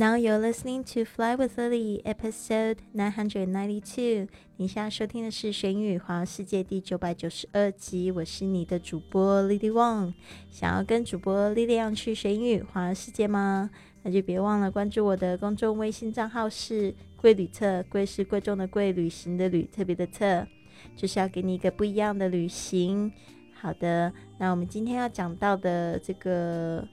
Now you're listening to Fly with Lily, episode nine hundred ninety-two。你现在收听的是《学英语环游世界》第九百九十二集。我是你的主播 Lily Wang。想要跟主播 Lily 一样去玄宇环游世界吗？那就别忘了关注我的公众微信账号是“贵旅特”，贵是贵重的贵，旅行的旅，特别的特，就是要给你一个不一样的旅行。好的，那我们今天要讲到的这个。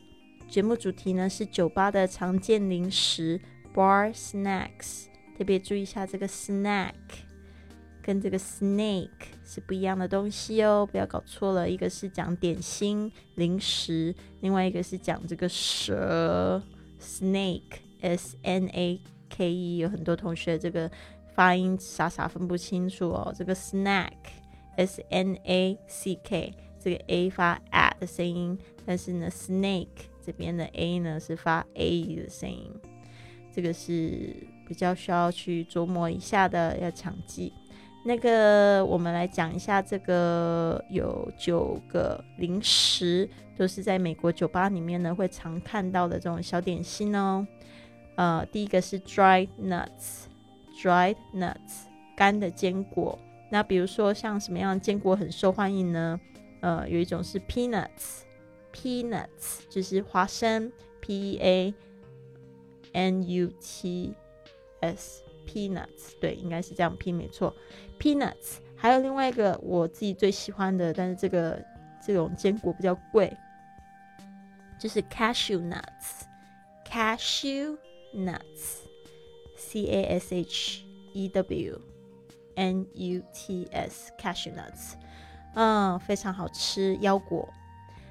节目主题呢是酒吧的常见零食 bar snacks，特别注意一下这个 snack 跟这个 snake 是不一样的东西哦，不要搞错了。一个是讲点心零食，另外一个是讲这个蛇 snake s n a k e。有很多同学这个发音傻傻分不清楚哦。这个 snack s n a c k 这个 a 发 a 的声音，但是呢 snake。这边的 a 呢是发 a 的声音，这个是比较需要去琢磨一下的，要强记。那个我们来讲一下，这个有九个零食，都是在美国酒吧里面呢会常看到的这种小点心哦。呃，第一个是 dried nuts，dried nuts 干的坚果。那比如说像什么样的坚果很受欢迎呢？呃，有一种是 peanuts。Peanuts 就是花生，P E A N U T S，Peanuts 对，应该是这样拼没错。Peanuts 还有另外一个我自己最喜欢的，但是这个这种坚果比较贵，就是 Cashew Nuts，Cashew Nuts，C A S H E W N U T S，Cashew Nuts，嗯，非常好吃，腰果。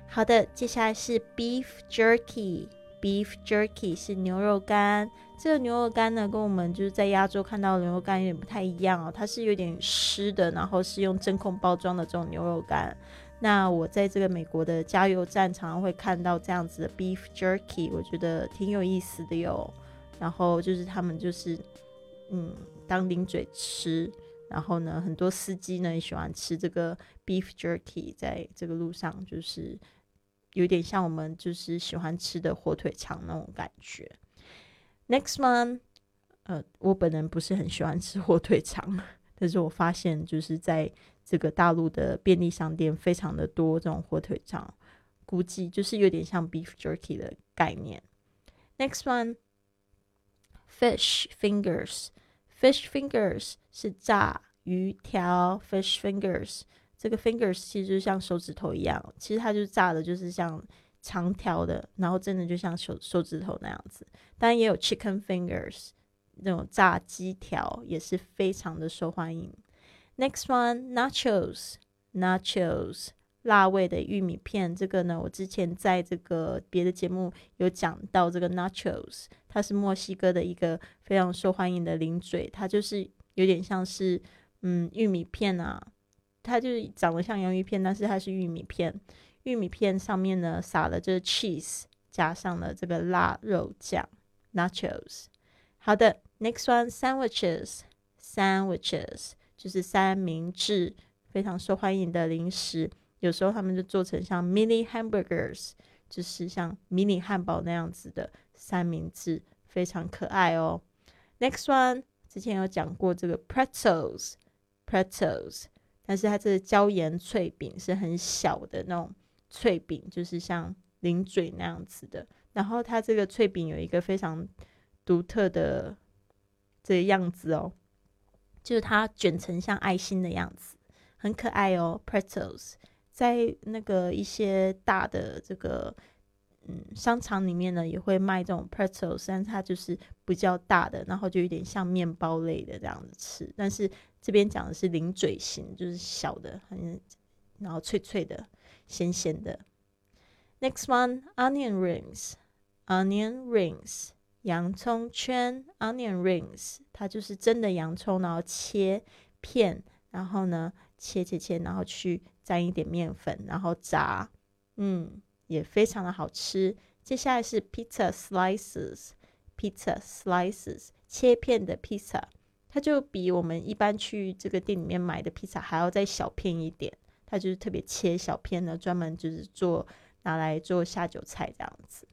好的，接下来是 beef jerky。beef jerky 是牛肉干。这个牛肉干呢，跟我们就是在亚洲看到的牛肉干有点不太一样哦。它是有点湿的，然后是用真空包装的这种牛肉干。那我在这个美国的加油站常常会看到这样子的 beef jerky，我觉得挺有意思的哟。然后就是他们就是嗯当零嘴吃。然后呢，很多司机呢也喜欢吃这个 beef jerky，在这个路上就是。有点像我们就是喜欢吃的火腿肠那种感觉。Next one，呃，我本人不是很喜欢吃火腿肠，但是我发现就是在这个大陆的便利商店非常的多这种火腿肠，估计就是有点像 beef jerky 的概念。Next one，fish fingers，fish fingers 是炸鱼条，fish fingers。这个 fingers 其实就像手指头一样，其实它就是炸的，就是像长条的，然后真的就像手手指头那样子。当然也有 chicken fingers 那种炸鸡条，也是非常的受欢迎。Next one nachos，nachos 辣味的玉米片。这个呢，我之前在这个别的节目有讲到这个 nachos，它是墨西哥的一个非常受欢迎的零嘴，它就是有点像是嗯玉米片啊。它就是长得像洋芋片，但是它是玉米片。玉米片上面呢撒了这个 cheese，加上了这个腊肉酱 nachos。好的，next one sandwiches，sandwiches 就是三明治，非常受欢迎的零食。有时候他们就做成像 mini hamburgers，就是像迷你汉堡那样子的三明治，非常可爱哦。Next one 之前有讲过这个 pretzels，pretzels。但是它这个椒盐脆饼是很小的那种脆饼，就是像零嘴那样子的。然后它这个脆饼有一个非常独特的这个样子哦，就是它卷成像爱心的样子，很可爱哦。Pretzels 在那个一些大的这个嗯商场里面呢，也会卖这种 Pretzels，但它就是比较大的，然后就有点像面包类的这样子吃，但是。这边讲的是零嘴型，就是小的，很然后脆脆的、咸咸的。Next one, onion rings, onion rings，洋葱圈，onion rings，它就是真的洋葱，然后切片，然后呢切切切，然后去沾一点面粉，然后炸，嗯，也非常的好吃。接下来是 pizza slices, pizza slices，切片的 pizza。它就比我们一般去这个店里面买的披萨还要再小片一点，它就是特别切小片的，专门就是做拿来做下酒菜这样子。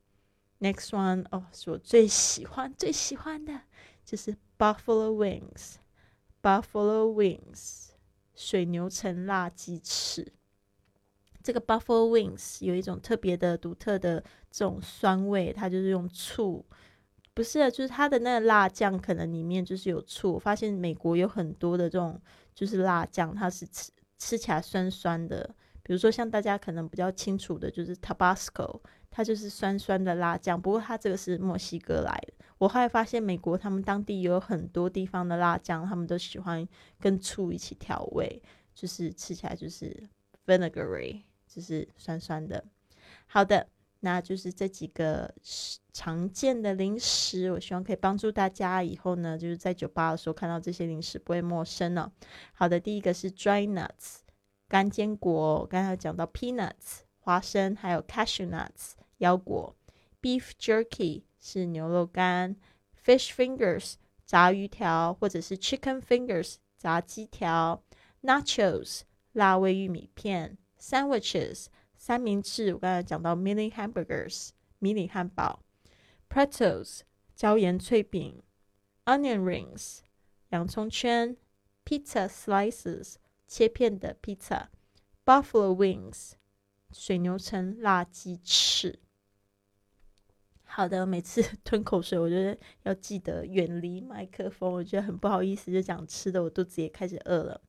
Next one 哦，是我最喜欢最喜欢的，就是 Buffalo Wings。Buffalo Wings 水牛城辣鸡翅。这个 Buffalo Wings 有一种特别的、独特的这种酸味，它就是用醋，不是，就是它的那个辣酱可能里面就是有醋。我发现美国有很多的这种就是辣酱，它是吃吃起来酸酸的。比如说像大家可能比较清楚的，就是 Tabasco，它就是酸酸的辣酱。不过它这个是墨西哥来的。我后来发现美国他们当地有很多地方的辣酱，他们都喜欢跟醋一起调味，就是吃起来就是 vinegary。就是酸酸的，好的，那就是这几个常见的零食，我希望可以帮助大家以后呢，就是在酒吧的时候看到这些零食不会陌生了。好的，第一个是 dry nuts 干坚果，刚才讲到 peanuts 花生，还有 cashew nuts 腰果，beef jerky 是牛肉干，fish fingers 炸鱼条或者是 chicken fingers 炸鸡条，nachos 辣味玉米片。Sandwiches 三明治，我刚才讲到 mini hamburgers 迷你汉堡，pretzels 椒盐脆饼，onion rings 洋葱圈，pizza slices 切片的 pizza，buffalo wings 水牛城辣鸡翅。 好的，每次吞口水，我觉得要记得远离麦克风，我觉得很不好意思，就讲吃的，我肚子也开始饿了。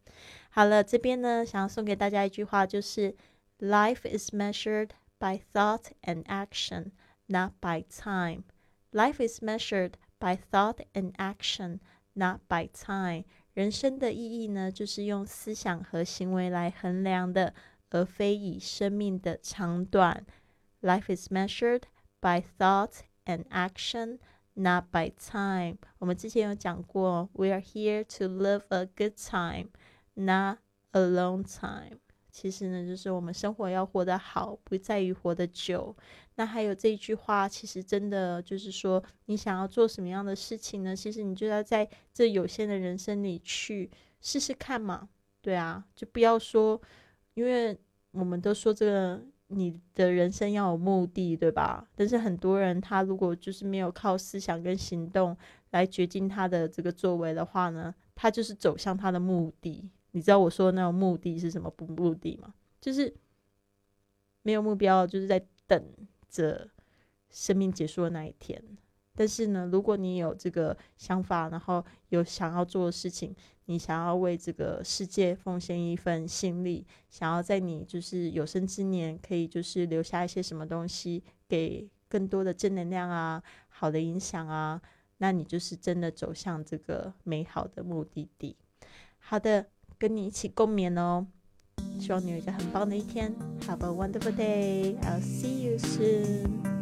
好了，这边呢，想要送给大家一句话，就是 Life is measured by thought and action, not by time. Life is measured by thought and action, not by time. 人生的意义呢，就是用思想和行为来衡量的，而非以生命的长短。Life is measured by thought and action, not by time. 我们之前有讲过，We are here to live a good time. Not a long time，其实呢，就是我们生活要活得好，不在于活得久。那还有这一句话，其实真的就是说，你想要做什么样的事情呢？其实你就要在这有限的人生里去试试看嘛。对啊，就不要说，因为我们都说这个你的人生要有目的，对吧？但是很多人他如果就是没有靠思想跟行动来决定他的这个作为的话呢，他就是走向他的目的。你知道我说的那种目的是什么不目的吗？就是没有目标，就是在等着生命结束的那一天。但是呢，如果你有这个想法，然后有想要做的事情，你想要为这个世界奉献一份心力，想要在你就是有生之年可以就是留下一些什么东西，给更多的正能量啊，好的影响啊，那你就是真的走向这个美好的目的地。好的。跟你一起共勉哦，希望你有一个很棒的一天。Have a wonderful day. I'll see you soon.